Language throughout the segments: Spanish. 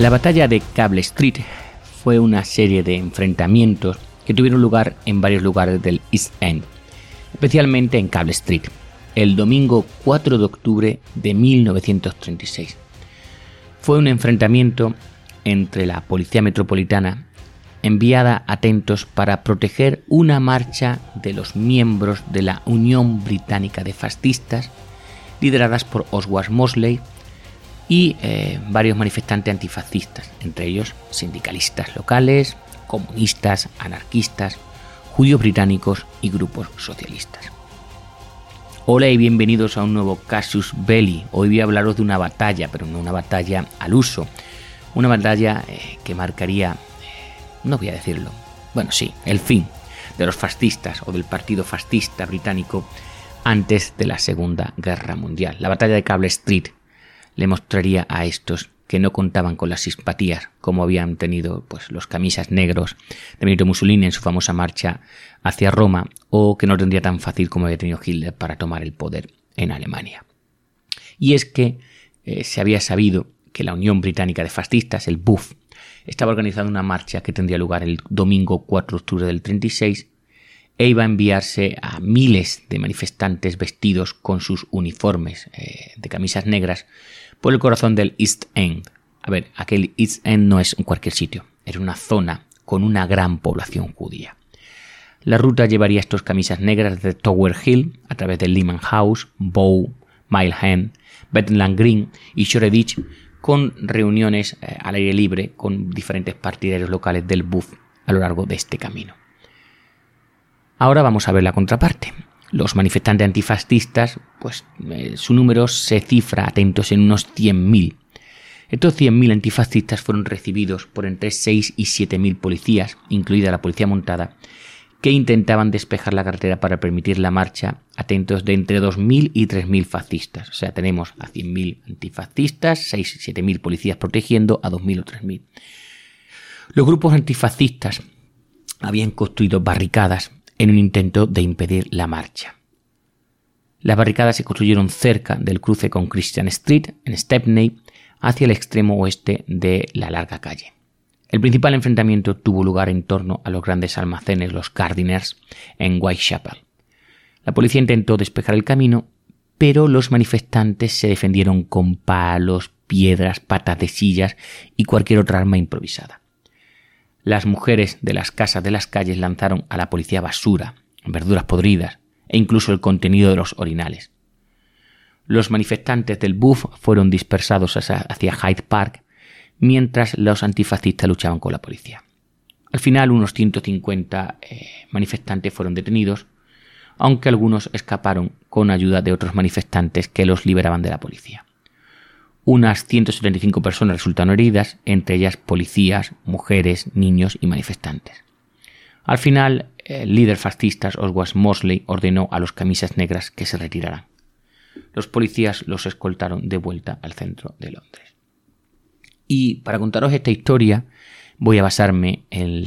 La batalla de Cable Street fue una serie de enfrentamientos que tuvieron lugar en varios lugares del East End, especialmente en Cable Street, el domingo 4 de octubre de 1936. Fue un enfrentamiento entre la Policía Metropolitana, enviada a Atentos para proteger una marcha de los miembros de la Unión Británica de Fascistas, lideradas por Oswald Mosley y eh, varios manifestantes antifascistas, entre ellos sindicalistas locales, comunistas, anarquistas, judíos británicos y grupos socialistas. Hola y bienvenidos a un nuevo Casus Belli. Hoy voy a hablaros de una batalla, pero no una batalla al uso. Una batalla eh, que marcaría, eh, no voy a decirlo, bueno sí, el fin de los fascistas o del partido fascista británico antes de la Segunda Guerra Mundial. La batalla de Cable Street, le mostraría a estos que no contaban con las simpatías como habían tenido pues, los camisas negros de Benito Mussolini en su famosa marcha hacia Roma o que no tendría tan fácil como había tenido Hitler para tomar el poder en Alemania. Y es que eh, se había sabido que la Unión Británica de Fascistas, el BUF, estaba organizando una marcha que tendría lugar el domingo 4 de octubre del 36 e iba a enviarse a miles de manifestantes vestidos con sus uniformes eh, de camisas negras por el corazón del East End. A ver, aquel East End no es cualquier sitio, era una zona con una gran población judía. La ruta llevaría estos camisas negras de Tower Hill a través de Lehman House, Bow, Mile End, Betland Green y Shoreditch con reuniones eh, al aire libre con diferentes partidarios locales del BUF a lo largo de este camino. Ahora vamos a ver la contraparte. Los manifestantes antifascistas, pues eh, su número se cifra, atentos, en unos 100.000. Estos 100.000 antifascistas fueron recibidos por entre 6 y 7.000 policías, incluida la policía montada, que intentaban despejar la carretera para permitir la marcha, atentos, de entre 2.000 y 3.000 fascistas. O sea, tenemos a 100.000 antifascistas, 6 y 7.000 policías protegiendo a 2.000 o 3.000. Los grupos antifascistas habían construido barricadas en un intento de impedir la marcha. Las barricadas se construyeron cerca del cruce con Christian Street, en Stepney, hacia el extremo oeste de la larga calle. El principal enfrentamiento tuvo lugar en torno a los grandes almacenes, los Cardiners, en Whitechapel. La policía intentó despejar el camino, pero los manifestantes se defendieron con palos, piedras, patas de sillas y cualquier otra arma improvisada. Las mujeres de las casas de las calles lanzaron a la policía basura, verduras podridas e incluso el contenido de los orinales. Los manifestantes del BUF fueron dispersados hacia Hyde Park, mientras los antifascistas luchaban con la policía. Al final, unos 150 eh, manifestantes fueron detenidos, aunque algunos escaparon con ayuda de otros manifestantes que los liberaban de la policía. Unas 175 personas resultaron heridas, entre ellas policías, mujeres, niños y manifestantes. Al final, el líder fascista Oswald Mosley ordenó a los camisas negras que se retiraran. Los policías los escoltaron de vuelta al centro de Londres. Y para contaros esta historia, voy a basarme en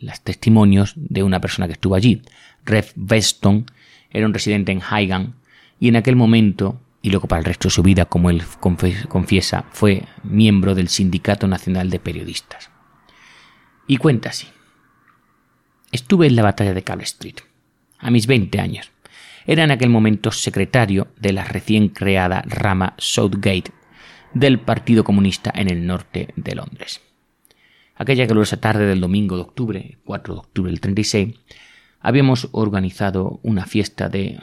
los testimonios de una persona que estuvo allí. Rev Weston era un residente en Highgate y en aquel momento y luego para el resto de su vida, como él confiesa, fue miembro del Sindicato Nacional de Periodistas. Y cuenta así. Estuve en la batalla de Cable Street, a mis 20 años. Era en aquel momento secretario de la recién creada rama Southgate del Partido Comunista en el norte de Londres. Aquella calurosa tarde del domingo de octubre, 4 de octubre del 36, habíamos organizado una fiesta de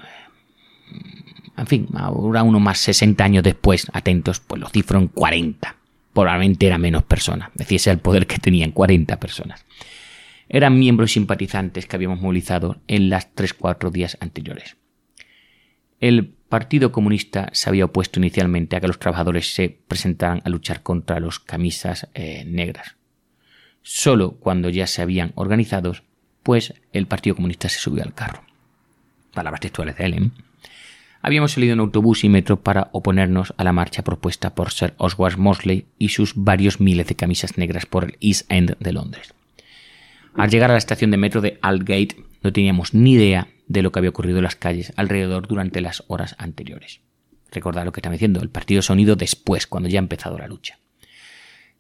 en fin, ahora uno más 60 años después, atentos, pues lo cifro en 40. Probablemente era menos personas, decía el poder que tenían 40 personas. Eran miembros simpatizantes que habíamos movilizado en las 3-4 días anteriores. El Partido Comunista se había opuesto inicialmente a que los trabajadores se presentaran a luchar contra los camisas eh, negras. Solo cuando ya se habían organizado, pues el Partido Comunista se subió al carro. Palabras textuales de Ellen. Habíamos salido en autobús y metro para oponernos a la marcha propuesta por Sir Oswald Mosley y sus varios miles de camisas negras por el East End de Londres. Al llegar a la estación de metro de Aldgate no teníamos ni idea de lo que había ocurrido en las calles alrededor durante las horas anteriores. Recordad lo que estaba diciendo, el partido sonido después, cuando ya ha empezado la lucha.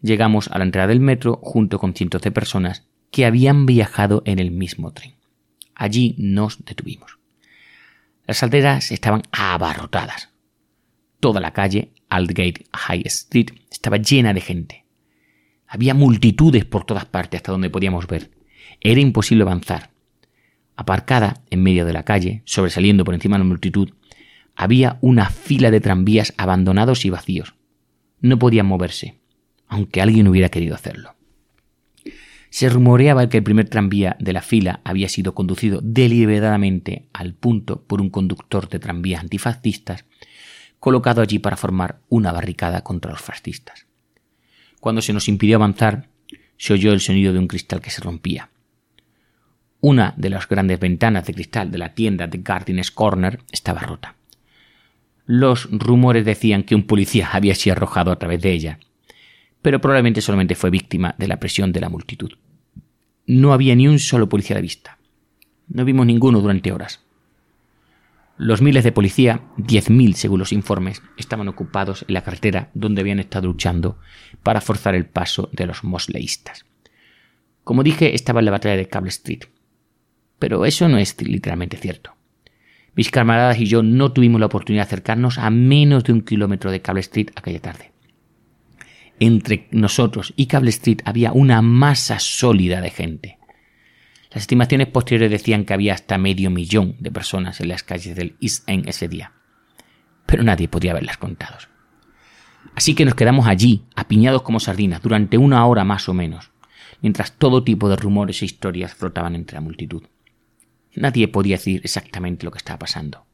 Llegamos a la entrada del metro junto con cientos de personas que habían viajado en el mismo tren. Allí nos detuvimos. Las alderas estaban abarrotadas. Toda la calle, Aldgate High Street, estaba llena de gente. Había multitudes por todas partes hasta donde podíamos ver. Era imposible avanzar. Aparcada en medio de la calle, sobresaliendo por encima de la multitud, había una fila de tranvías abandonados y vacíos. No podían moverse, aunque alguien hubiera querido hacerlo. Se rumoreaba que el primer tranvía de la fila había sido conducido deliberadamente al punto por un conductor de tranvías antifascistas, colocado allí para formar una barricada contra los fascistas. Cuando se nos impidió avanzar, se oyó el sonido de un cristal que se rompía. Una de las grandes ventanas de cristal de la tienda de Gardiner's Corner estaba rota. Los rumores decían que un policía había sido arrojado a través de ella, pero probablemente solamente fue víctima de la presión de la multitud. No había ni un solo policía de vista. No vimos ninguno durante horas. Los miles de policía, diez mil según los informes, estaban ocupados en la carretera donde habían estado luchando para forzar el paso de los mosleístas. Como dije, estaba en la batalla de Cable Street. Pero eso no es literalmente cierto. Mis camaradas y yo no tuvimos la oportunidad de acercarnos a menos de un kilómetro de Cable Street aquella tarde entre nosotros y Cable Street había una masa sólida de gente. Las estimaciones posteriores decían que había hasta medio millón de personas en las calles del East End ese día, pero nadie podía haberlas contado. Así que nos quedamos allí, apiñados como sardinas, durante una hora más o menos, mientras todo tipo de rumores e historias flotaban entre la multitud. Nadie podía decir exactamente lo que estaba pasando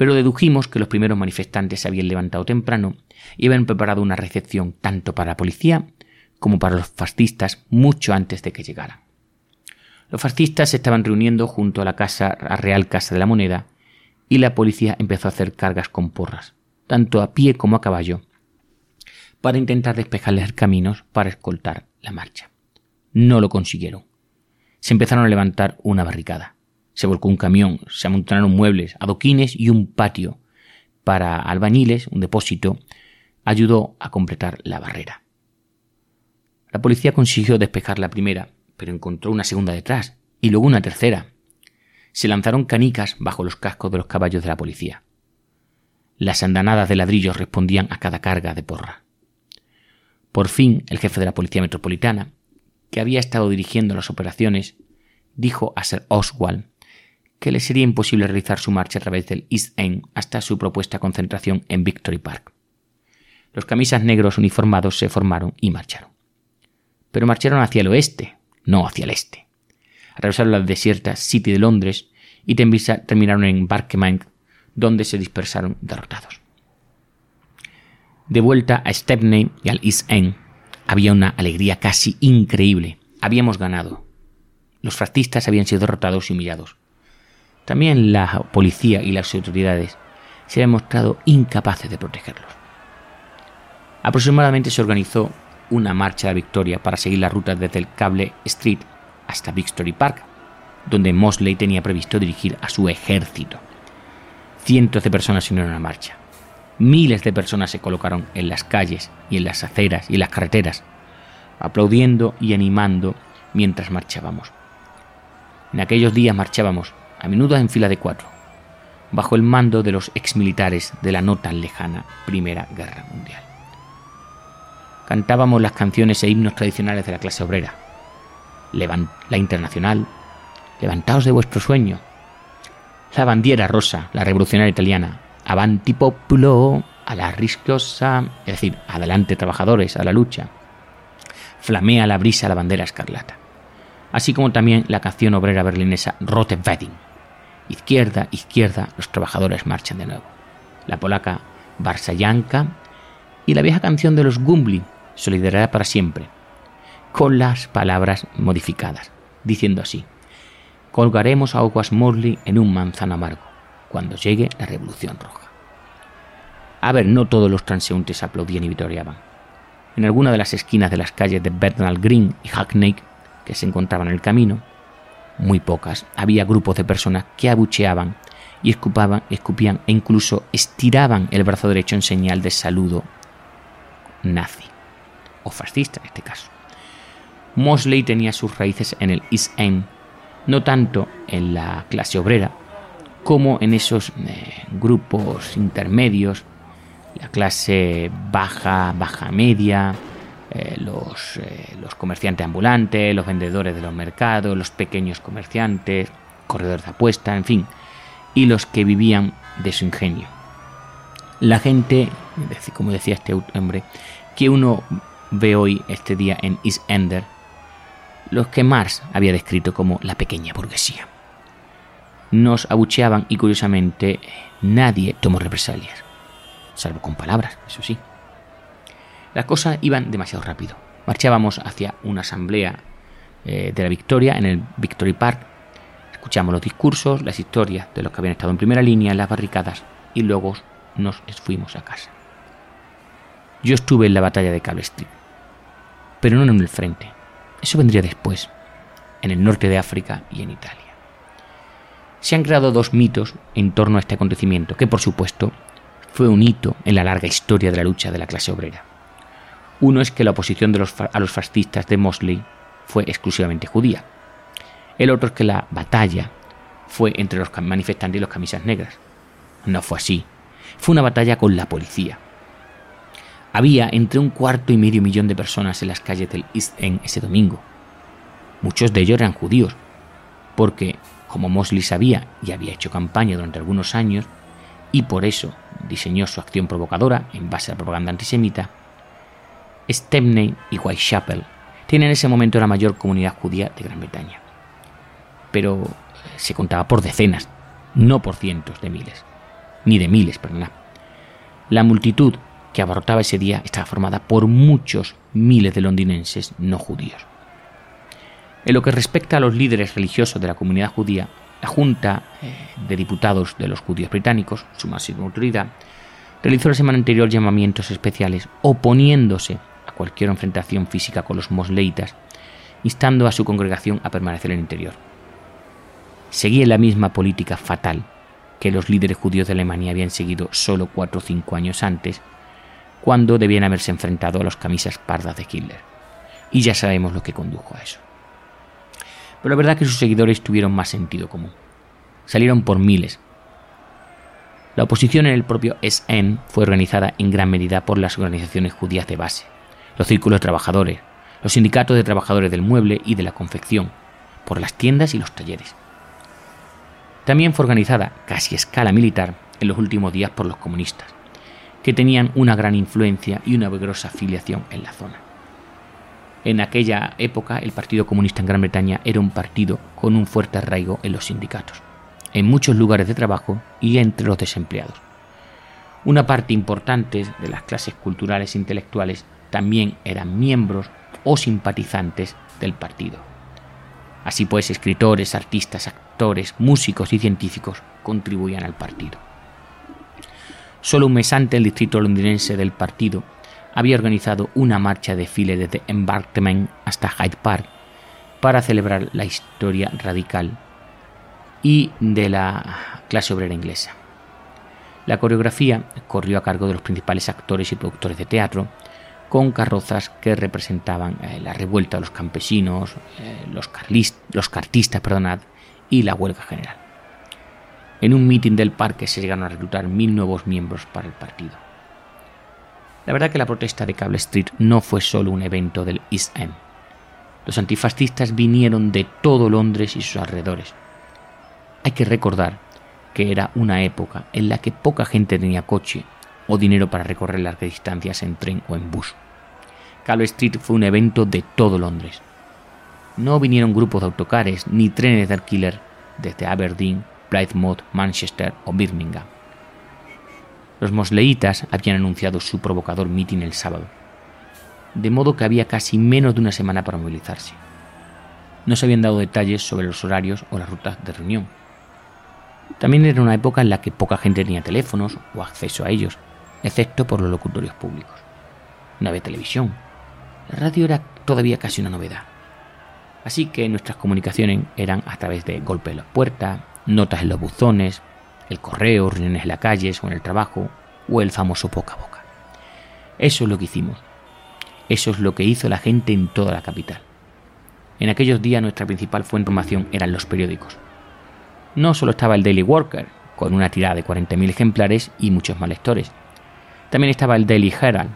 pero dedujimos que los primeros manifestantes se habían levantado temprano y habían preparado una recepción tanto para la policía como para los fascistas mucho antes de que llegaran. Los fascistas se estaban reuniendo junto a la casa a Real Casa de la Moneda y la policía empezó a hacer cargas con porras, tanto a pie como a caballo, para intentar despejarles caminos para escoltar la marcha. No lo consiguieron. Se empezaron a levantar una barricada. Se volcó un camión, se amontonaron muebles, adoquines y un patio para albañiles, un depósito, ayudó a completar la barrera. La policía consiguió despejar la primera, pero encontró una segunda detrás y luego una tercera. Se lanzaron canicas bajo los cascos de los caballos de la policía. Las andanadas de ladrillos respondían a cada carga de porra. Por fin, el jefe de la Policía Metropolitana, que había estado dirigiendo las operaciones, dijo a Sir Oswald que le sería imposible realizar su marcha a través del East End hasta su propuesta concentración en Victory Park. Los camisas negros uniformados se formaron y marcharon. Pero marcharon hacia el oeste, no hacia el este. Atravesaron la desierta City de Londres y terminaron en Barkman, donde se dispersaron derrotados. De vuelta a Stepney y al East End, había una alegría casi increíble. Habíamos ganado. Los fascistas habían sido derrotados y humillados. También la policía y las autoridades se habían mostrado incapaces de protegerlos. Aproximadamente se organizó una marcha de victoria para seguir la ruta desde el Cable Street hasta Victory Park, donde Mosley tenía previsto dirigir a su ejército. Cientos de personas se unieron a la marcha. Miles de personas se colocaron en las calles y en las aceras y en las carreteras, aplaudiendo y animando mientras marchábamos. En aquellos días marchábamos a menudo en fila de cuatro, bajo el mando de los exmilitares de la no tan lejana Primera Guerra Mundial. Cantábamos las canciones e himnos tradicionales de la clase obrera. la Internacional, Levantaos de vuestro sueño. La bandiera rosa, la revolucionaria italiana. Avanti populo, a la rischiosa, es decir, adelante trabajadores, a la lucha. Flamea la brisa la bandera escarlata. Así como también la canción obrera berlinesa Rote Wedding Izquierda, izquierda, los trabajadores marchan de nuevo. La polaca Varsayanka y la vieja canción de los Gumbli, Solidaridad para siempre, con las palabras modificadas, diciendo así: Colgaremos a Oguas Morley en un manzano amargo cuando llegue la Revolución Roja. A ver, no todos los transeúntes aplaudían y vitoreaban. En alguna de las esquinas de las calles de Bethnal Green y Hackney, que se encontraban en el camino, muy pocas, había grupos de personas que abucheaban y escupaban, escupían e incluso estiraban el brazo derecho en señal de saludo nazi, o fascista en este caso. Mosley tenía sus raíces en el East End, no tanto en la clase obrera, como en esos eh, grupos intermedios, la clase baja, baja media, eh, los, eh, los comerciantes ambulantes, los vendedores de los mercados, los pequeños comerciantes, corredores de apuesta, en fin, y los que vivían de su ingenio. La gente, como decía este hombre, que uno ve hoy este día en East Ender, los que Marx había descrito como la pequeña burguesía. Nos abucheaban y curiosamente nadie tomó represalias, salvo con palabras, eso sí. Las cosas iban demasiado rápido. Marchábamos hacia una asamblea eh, de la Victoria en el Victory Park. Escuchamos los discursos, las historias de los que habían estado en primera línea en las barricadas y luego nos fuimos a casa. Yo estuve en la batalla de Cable Street, pero no en el frente. Eso vendría después, en el norte de África y en Italia. Se han creado dos mitos en torno a este acontecimiento, que por supuesto fue un hito en la larga historia de la lucha de la clase obrera. Uno es que la oposición a los fascistas de Mosley fue exclusivamente judía. El otro es que la batalla fue entre los manifestantes y los camisas negras. No fue así. Fue una batalla con la policía, había entre un cuarto y medio millón de personas en las calles del East End ese domingo. Muchos de ellos eran judíos, porque, como Mosley sabía y había hecho campaña durante algunos años, y por eso diseñó su acción provocadora en base a la propaganda antisemita, Stepney y Whitechapel tienen en ese momento la mayor comunidad judía de Gran Bretaña. Pero se contaba por decenas, no por cientos de miles, ni de miles, perdón. La multitud que abarrotaba ese día estaba formada por muchos miles de londinenses no judíos. En lo que respecta a los líderes religiosos de la comunidad judía, la Junta eh, de Diputados de los Judíos Británicos, su máxima autoridad, realizó la semana anterior llamamientos especiales oponiéndose cualquier enfrentación física con los mosleitas, instando a su congregación a permanecer en el interior. Seguía la misma política fatal que los líderes judíos de Alemania habían seguido solo cuatro o cinco años antes cuando debían haberse enfrentado a los camisas pardas de Hitler. Y ya sabemos lo que condujo a eso. Pero la verdad es que sus seguidores tuvieron más sentido común. Salieron por miles. La oposición en el propio SN fue organizada en gran medida por las organizaciones judías de base, los círculos de trabajadores, los sindicatos de trabajadores del mueble y de la confección, por las tiendas y los talleres. También fue organizada, casi a escala militar, en los últimos días por los comunistas que tenían una gran influencia y una vigorosa afiliación en la zona. En aquella época el Partido Comunista en Gran Bretaña era un partido con un fuerte arraigo en los sindicatos, en muchos lugares de trabajo y entre los desempleados. Una parte importante de las clases culturales e intelectuales también eran miembros o simpatizantes del partido. Así pues, escritores, artistas, actores, músicos y científicos contribuían al partido. Solo un mes antes, el distrito londinense del partido había organizado una marcha de desfile desde Embarkment hasta Hyde Park para celebrar la historia radical y de la clase obrera inglesa. La coreografía corrió a cargo de los principales actores y productores de teatro, con carrozas que representaban eh, la revuelta de los campesinos, eh, los, los cartistas perdonad, y la huelga general. En un mitin del parque se llegaron a reclutar mil nuevos miembros para el partido. La verdad que la protesta de Cable Street no fue solo un evento del East End. Los antifascistas vinieron de todo Londres y sus alrededores. Hay que recordar que era una época en la que poca gente tenía coche o dinero para recorrer largas distancias en tren o en bus. Cable Street fue un evento de todo Londres. No vinieron grupos de autocares ni trenes de alquiler desde Aberdeen Plymouth, Manchester o Birmingham. Los mosleitas habían anunciado su provocador mitin el sábado, de modo que había casi menos de una semana para movilizarse. No se habían dado detalles sobre los horarios o las rutas de reunión. También era una época en la que poca gente tenía teléfonos o acceso a ellos, excepto por los locutorios públicos. No había televisión. La radio era todavía casi una novedad. Así que nuestras comunicaciones eran a través de golpes en las puertas, notas en los buzones, el correo, reuniones en las calles o en el trabajo, o el famoso boca a boca. Eso es lo que hicimos. Eso es lo que hizo la gente en toda la capital. En aquellos días nuestra principal fuente de información eran los periódicos. No solo estaba el Daily Worker, con una tirada de 40.000 ejemplares y muchos más lectores. También estaba el Daily Herald,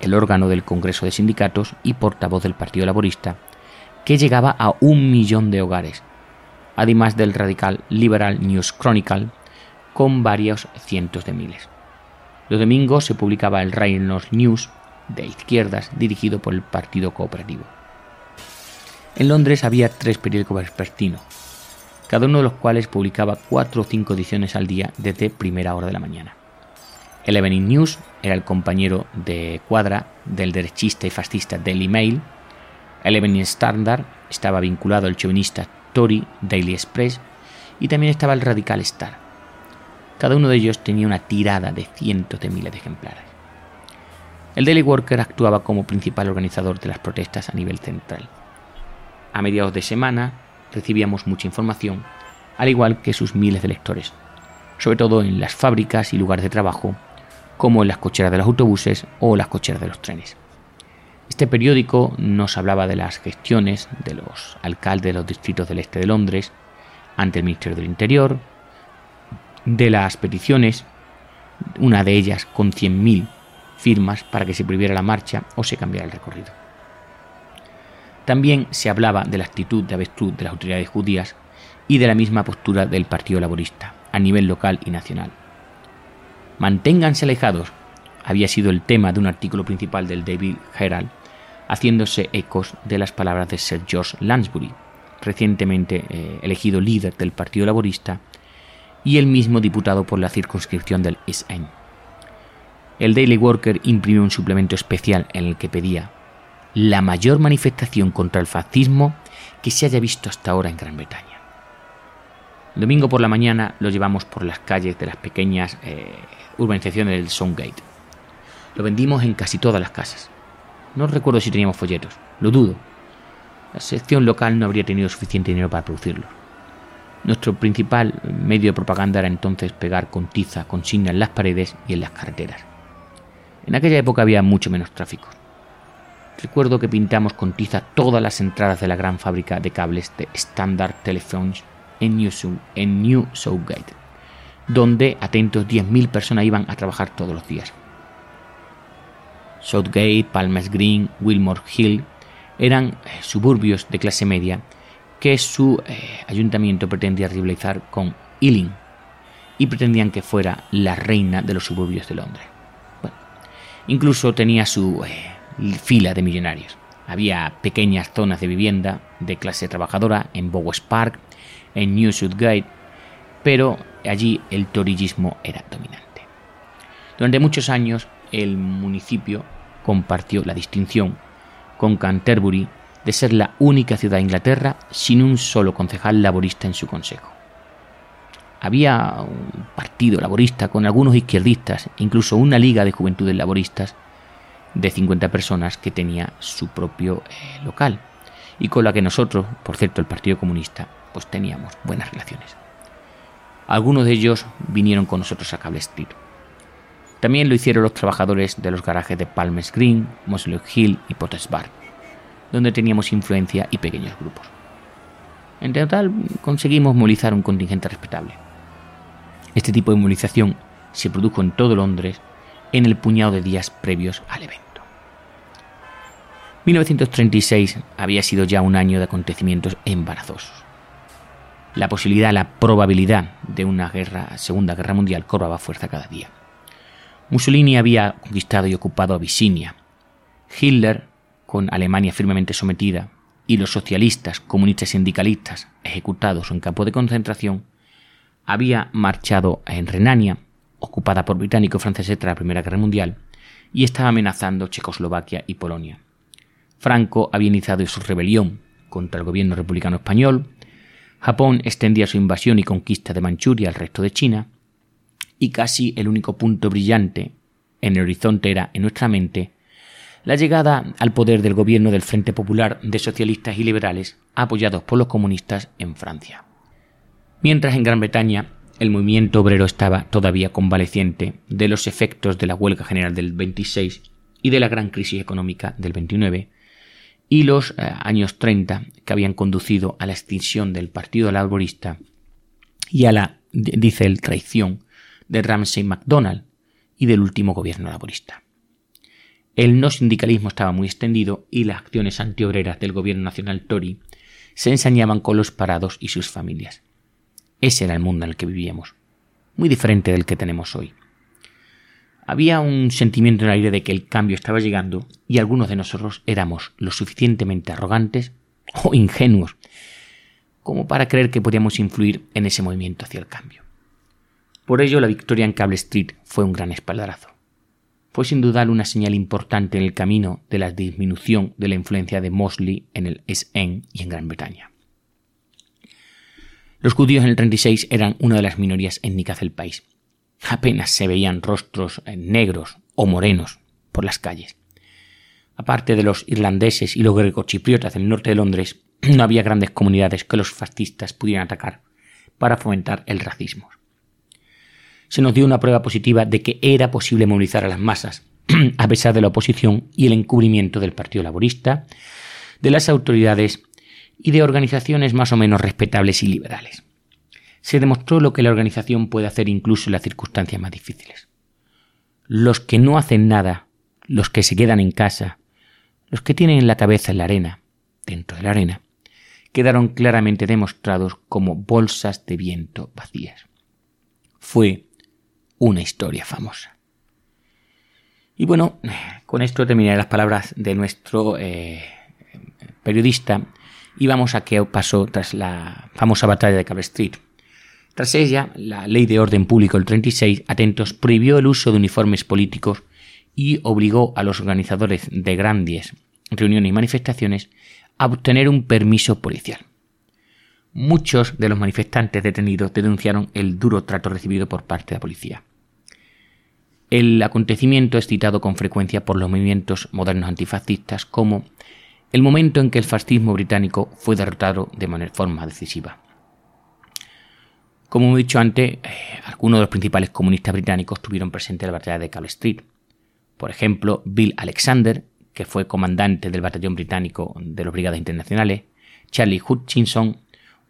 el órgano del Congreso de Sindicatos y portavoz del Partido Laborista, que llegaba a un millón de hogares, además del radical Liberal News Chronicle, con varios cientos de miles. Los domingos se publicaba el Reynolds News, de izquierdas, dirigido por el Partido Cooperativo. En Londres había tres periódicos vespertinos, cada uno de los cuales publicaba cuatro o cinco ediciones al día desde primera hora de la mañana. El Evening News era el compañero de cuadra del derechista y fascista Daily Mail. El Evening Standard estaba vinculado al chauvinista Tory Daily Express y también estaba el Radical Star. Cada uno de ellos tenía una tirada de cientos de miles de ejemplares. El Daily Worker actuaba como principal organizador de las protestas a nivel central. A mediados de semana recibíamos mucha información, al igual que sus miles de lectores, sobre todo en las fábricas y lugares de trabajo, como las cocheras de los autobuses o las cocheras de los trenes. Este periódico nos hablaba de las gestiones de los alcaldes de los distritos del este de Londres ante el Ministerio del Interior, de las peticiones, una de ellas con 100.000 firmas para que se prohibiera la marcha o se cambiara el recorrido. También se hablaba de la actitud de avestruz de las autoridades judías y de la misma postura del Partido Laborista a nivel local y nacional. Manténganse alejados había sido el tema de un artículo principal del David Herald, haciéndose ecos de las palabras de Sir George Lansbury, recientemente eh, elegido líder del Partido Laborista y el mismo diputado por la circunscripción del East End. El Daily Worker imprimió un suplemento especial en el que pedía la mayor manifestación contra el fascismo que se haya visto hasta ahora en Gran Bretaña. El domingo por la mañana lo llevamos por las calles de las pequeñas eh, urbanizaciones del Soundgate. Lo vendimos en casi todas las casas. No recuerdo si teníamos folletos, lo dudo. La sección local no habría tenido suficiente dinero para producirlo. Nuestro principal medio de propaganda era entonces pegar con tiza consignas en las paredes y en las carreteras. En aquella época había mucho menos tráfico. Recuerdo que pintamos con tiza todas las entradas de la gran fábrica de cables de Standard Telephones en New, en New Southgate, donde atentos 10.000 personas iban a trabajar todos los días. Southgate, Palmer's Green, Wilmore Hill eran eh, suburbios de clase media que su eh, ayuntamiento pretendía rivalizar con Ealing y pretendían que fuera la reina de los suburbios de Londres. incluso tenía su eh, fila de millonarios. Había pequeñas zonas de vivienda de clase trabajadora en Bowes Park, en New Southgate, pero allí el torillismo era dominante. Durante muchos años el municipio compartió la distinción con Canterbury de ser la única ciudad de Inglaterra sin un solo concejal laborista en su consejo. Había un partido laborista con algunos izquierdistas, incluso una liga de juventudes laboristas de 50 personas que tenía su propio eh, local y con la que nosotros, por cierto el Partido Comunista, pues teníamos buenas relaciones. Algunos de ellos vinieron con nosotros a Cable Street. También lo hicieron los trabajadores de los garajes de Palmer's Green, Mosley Hill y Potter's Bar, donde teníamos influencia y pequeños grupos. En total conseguimos movilizar un contingente respetable. Este tipo de movilización se produjo en todo Londres en el puñado de días previos al evento. 1936 había sido ya un año de acontecimientos embarazosos. La posibilidad, la probabilidad de una Segunda Guerra Mundial cobraba fuerza cada día. Mussolini había conquistado y ocupado Abisinia. Hitler, con Alemania firmemente sometida, y los socialistas, comunistas y sindicalistas ejecutados en campo de concentración, había marchado en Renania, ocupada por británicos y franceses tras la Primera Guerra Mundial, y estaba amenazando Checoslovaquia y Polonia. Franco había iniciado su rebelión contra el gobierno republicano español, Japón extendía su invasión y conquista de Manchuria al resto de China, y casi el único punto brillante en el horizonte era, en nuestra mente, la llegada al poder del gobierno del Frente Popular de Socialistas y Liberales, apoyados por los comunistas en Francia. Mientras en Gran Bretaña el movimiento obrero estaba todavía convaleciente de los efectos de la huelga general del 26 y de la gran crisis económica del 29, y los eh, años 30 que habían conducido a la extinción del Partido Laborista y a la, dice él, traición de Ramsay MacDonald y del último gobierno laborista. El no sindicalismo estaba muy extendido y las acciones antiobreras del gobierno nacional Tory se ensañaban con los parados y sus familias. Ese era el mundo en el que vivíamos, muy diferente del que tenemos hoy. Había un sentimiento en el aire de que el cambio estaba llegando y algunos de nosotros éramos lo suficientemente arrogantes o ingenuos como para creer que podíamos influir en ese movimiento hacia el cambio. Por ello, la victoria en Cable Street fue un gran espaldarazo. Fue sin duda una señal importante en el camino de la disminución de la influencia de Mosley en el SN y en Gran Bretaña. Los judíos en el 36 eran una de las minorías étnicas del país, Apenas se veían rostros eh, negros o morenos por las calles. Aparte de los irlandeses y los grecochipriotas del norte de Londres, no había grandes comunidades que los fascistas pudieran atacar para fomentar el racismo. Se nos dio una prueba positiva de que era posible movilizar a las masas, a pesar de la oposición y el encubrimiento del Partido Laborista, de las autoridades y de organizaciones más o menos respetables y liberales se demostró lo que la organización puede hacer incluso en las circunstancias más difíciles. Los que no hacen nada, los que se quedan en casa, los que tienen la cabeza en la arena, dentro de la arena, quedaron claramente demostrados como bolsas de viento vacías. Fue una historia famosa. Y bueno, con esto terminaré las palabras de nuestro eh, periodista y vamos a qué pasó tras la famosa batalla de Cable Street. Tras ella, la Ley de Orden Público del 36, atentos, prohibió el uso de uniformes políticos y obligó a los organizadores de grandes reuniones y manifestaciones a obtener un permiso policial. Muchos de los manifestantes detenidos denunciaron el duro trato recibido por parte de la policía. El acontecimiento es citado con frecuencia por los movimientos modernos antifascistas como el momento en que el fascismo británico fue derrotado de forma decisiva. Como he dicho antes, eh, algunos de los principales comunistas británicos tuvieron presente la batalla de Cable Street. Por ejemplo, Bill Alexander, que fue comandante del batallón británico de las Brigadas Internacionales, Charlie Hutchinson,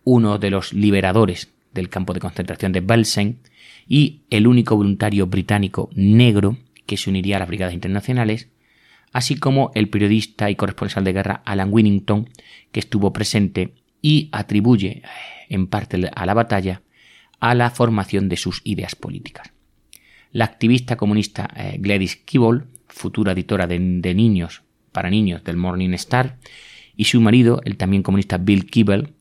uno de los liberadores del campo de concentración de Belsen, y el único voluntario británico negro que se uniría a las Brigadas Internacionales, así como el periodista y corresponsal de guerra Alan Winnington, que estuvo presente y atribuye eh, en parte a la batalla a la formación de sus ideas políticas. La activista comunista eh, Gladys Kibble, futura editora de, niños para niños del Morning Star, y su marido, el también comunista Bill Kibble,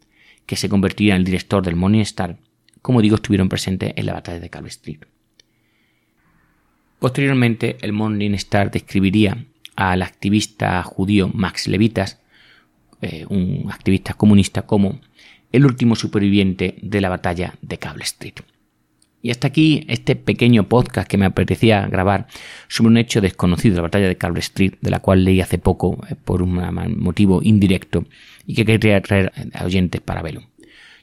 que se convertiría en el director del Morning Star, como digo, estuvieron presentes en la batalla de Cable Street. Posteriormente, el Morning Star describiría al activista judío Max Levitas, eh, un activista comunista, como el último superviviente de la batalla de Cable Street. Y hasta aquí este pequeño podcast que me apetecía grabar sobre un hecho desconocido, la batalla de Cable Street, de la cual leí hace poco eh, por un motivo indirecto y que quería traer a oyentes para verlo.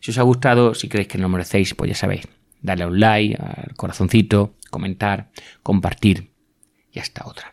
Si os ha gustado, si creéis que no lo merecéis, pues ya sabéis, darle a un like, al corazoncito, comentar, compartir y hasta otra.